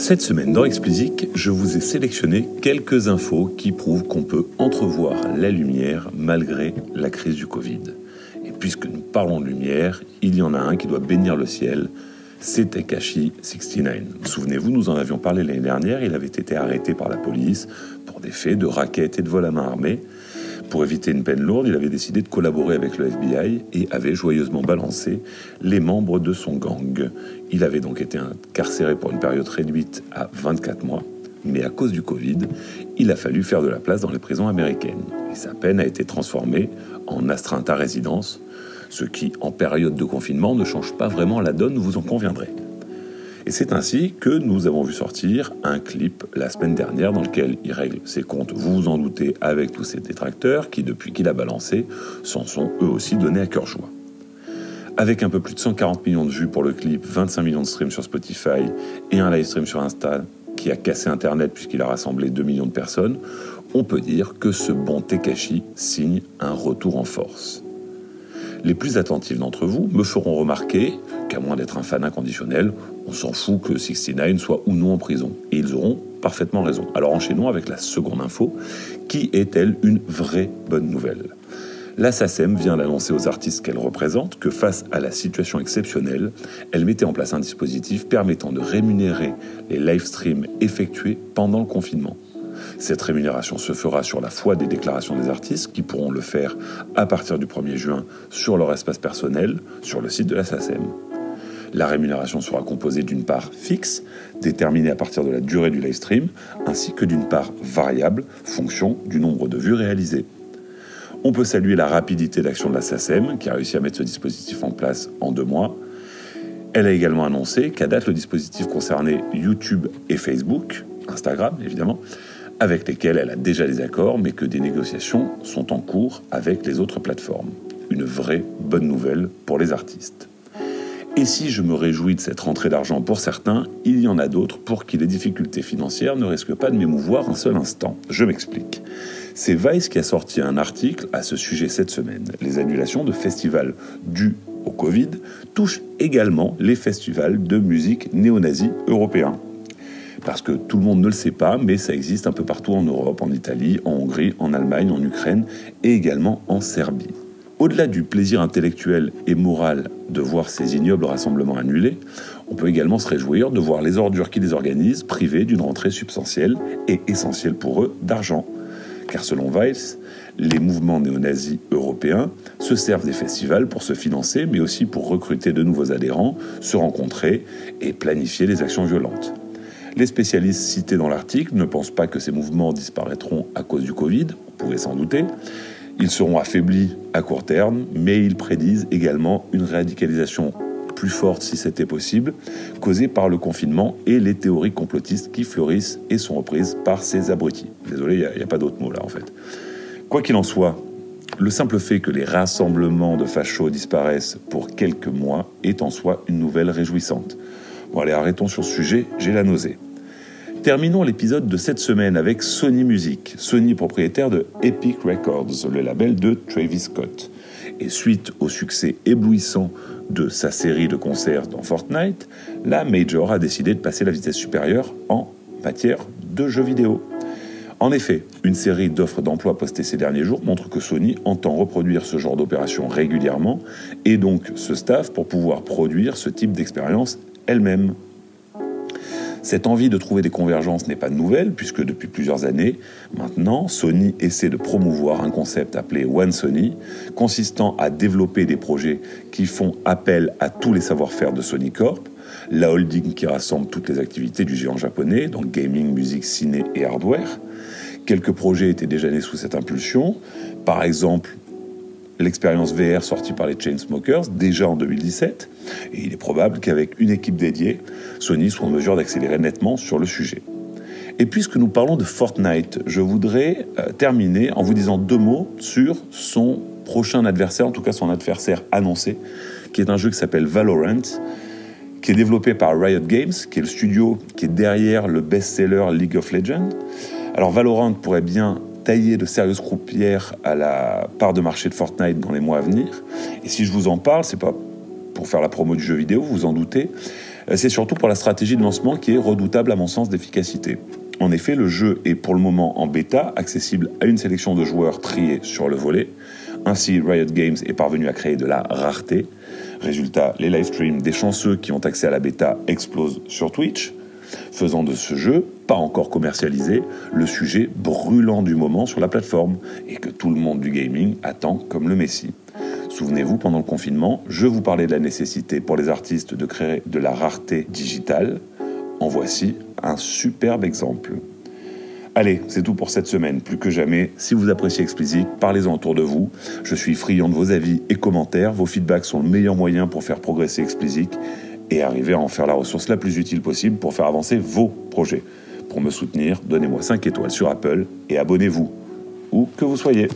Cette semaine dans Explicit, je vous ai sélectionné quelques infos qui prouvent qu'on peut entrevoir la lumière malgré la crise du Covid. Et puisque nous parlons de lumière, il y en a un qui doit bénir le ciel, c'est Tekashi 69. Souvenez-vous, nous en avions parlé l'année dernière, il avait été arrêté par la police pour des faits de raquettes et de vol à main armée. Pour éviter une peine lourde, il avait décidé de collaborer avec le FBI et avait joyeusement balancé les membres de son gang. Il avait donc été incarcéré pour une période réduite à 24 mois, mais à cause du Covid, il a fallu faire de la place dans les prisons américaines. Et sa peine a été transformée en astreinte à résidence, ce qui, en période de confinement, ne change pas vraiment la donne, vous en conviendrez. Et c'est ainsi que nous avons vu sortir un clip la semaine dernière dans lequel il règle ses comptes, vous vous en doutez, avec tous ses détracteurs qui, depuis qu'il a balancé, s'en sont eux aussi donnés à cœur joie. Avec un peu plus de 140 millions de vues pour le clip, 25 millions de streams sur Spotify et un live stream sur Insta qui a cassé Internet puisqu'il a rassemblé 2 millions de personnes, on peut dire que ce bon Tekashi signe un retour en force. Les plus attentifs d'entre vous me feront remarquer qu'à moins d'être un fan inconditionnel, on s'en fout que 69 soit ou non en prison. Et ils auront parfaitement raison. Alors enchaînons avec la seconde info. Qui est-elle une vraie bonne nouvelle? La SACEM vient d'annoncer aux artistes qu'elle représente que face à la situation exceptionnelle, elle mettait en place un dispositif permettant de rémunérer les live streams effectués pendant le confinement. Cette rémunération se fera sur la foi des déclarations des artistes qui pourront le faire à partir du 1er juin sur leur espace personnel sur le site de la SACEM. La rémunération sera composée d'une part fixe, déterminée à partir de la durée du live stream, ainsi que d'une part variable, fonction du nombre de vues réalisées. On peut saluer la rapidité d'action de la SACEM, qui a réussi à mettre ce dispositif en place en deux mois. Elle a également annoncé qu'à date, le dispositif concernait YouTube et Facebook, Instagram évidemment, avec lesquels elle a déjà des accords, mais que des négociations sont en cours avec les autres plateformes. Une vraie bonne nouvelle pour les artistes. Et si je me réjouis de cette rentrée d'argent pour certains, il y en a d'autres pour qui les difficultés financières ne risquent pas de m'émouvoir un seul instant. Je m'explique. C'est Vice qui a sorti un article à ce sujet cette semaine. Les annulations de festivals dues au Covid touchent également les festivals de musique néo-nazi européens parce que tout le monde ne le sait pas, mais ça existe un peu partout en Europe, en Italie, en Hongrie, en Allemagne, en Ukraine et également en Serbie. Au-delà du plaisir intellectuel et moral de voir ces ignobles rassemblements annulés, on peut également se réjouir de voir les ordures qui les organisent privées d'une rentrée substantielle et essentielle pour eux d'argent. Car selon Weiss, les mouvements néo-nazis européens se servent des festivals pour se financer, mais aussi pour recruter de nouveaux adhérents, se rencontrer et planifier des actions violentes. Les spécialistes cités dans l'article ne pensent pas que ces mouvements disparaîtront à cause du Covid, on pouvait s'en douter. Ils seront affaiblis à court terme, mais ils prédisent également une radicalisation plus forte si c'était possible, causée par le confinement et les théories complotistes qui fleurissent et sont reprises par ces abrutis. Désolé, il n'y a, a, pas d'autre mot là en fait. Quoi qu'il en soit, le simple fait que les rassemblements de fachos disparaissent pour quelques mois est en soi une nouvelle réjouissante. Bon allez, arrêtons sur ce sujet, j'ai la nausée. Terminons l'épisode de cette semaine avec Sony Music, Sony propriétaire de Epic Records, le label de Travis Scott. Et suite au succès éblouissant de sa série de concerts dans Fortnite, la Major a décidé de passer la vitesse supérieure en matière de jeux vidéo. En effet, une série d'offres d'emploi postées ces derniers jours montre que Sony entend reproduire ce genre d'opération régulièrement et donc ce staff pour pouvoir produire ce type d'expérience elle-même. Cette envie de trouver des convergences n'est pas nouvelle, puisque depuis plusieurs années, maintenant, Sony essaie de promouvoir un concept appelé One Sony, consistant à développer des projets qui font appel à tous les savoir-faire de Sony Corp, la holding qui rassemble toutes les activités du géant japonais, donc gaming, musique, ciné et hardware. Quelques projets étaient déjà nés sous cette impulsion, par exemple l'expérience VR sortie par les Chainsmokers déjà en 2017, et il est probable qu'avec une équipe dédiée, Sony soit en mesure d'accélérer nettement sur le sujet. Et puisque nous parlons de Fortnite, je voudrais euh, terminer en vous disant deux mots sur son prochain adversaire, en tout cas son adversaire annoncé, qui est un jeu qui s'appelle Valorant, qui est développé par Riot Games, qui est le studio qui est derrière le best-seller League of Legends. Alors Valorant pourrait bien tailler de sérieuses croupières à la part de marché de Fortnite dans les mois à venir. Et si je vous en parle, c'est pas pour faire la promo du jeu vidéo, vous vous en doutez. C'est surtout pour la stratégie de lancement qui est redoutable à mon sens d'efficacité. En effet, le jeu est pour le moment en bêta, accessible à une sélection de joueurs triés sur le volet. Ainsi, Riot Games est parvenu à créer de la rareté. Résultat, les live streams des chanceux qui ont accès à la bêta explosent sur Twitch, faisant de ce jeu, pas encore commercialisé, le sujet brûlant du moment sur la plateforme et que tout le monde du gaming attend comme le Messie. Souvenez-vous, pendant le confinement, je vous parlais de la nécessité pour les artistes de créer de la rareté digitale. En voici un superbe exemple. Allez, c'est tout pour cette semaine. Plus que jamais, si vous appréciez Explicit, parlez-en autour de vous. Je suis friand de vos avis et commentaires. Vos feedbacks sont le meilleur moyen pour faire progresser Explicit et arriver à en faire la ressource la plus utile possible pour faire avancer vos projets. Pour me soutenir, donnez-moi 5 étoiles sur Apple et abonnez-vous, où que vous soyez.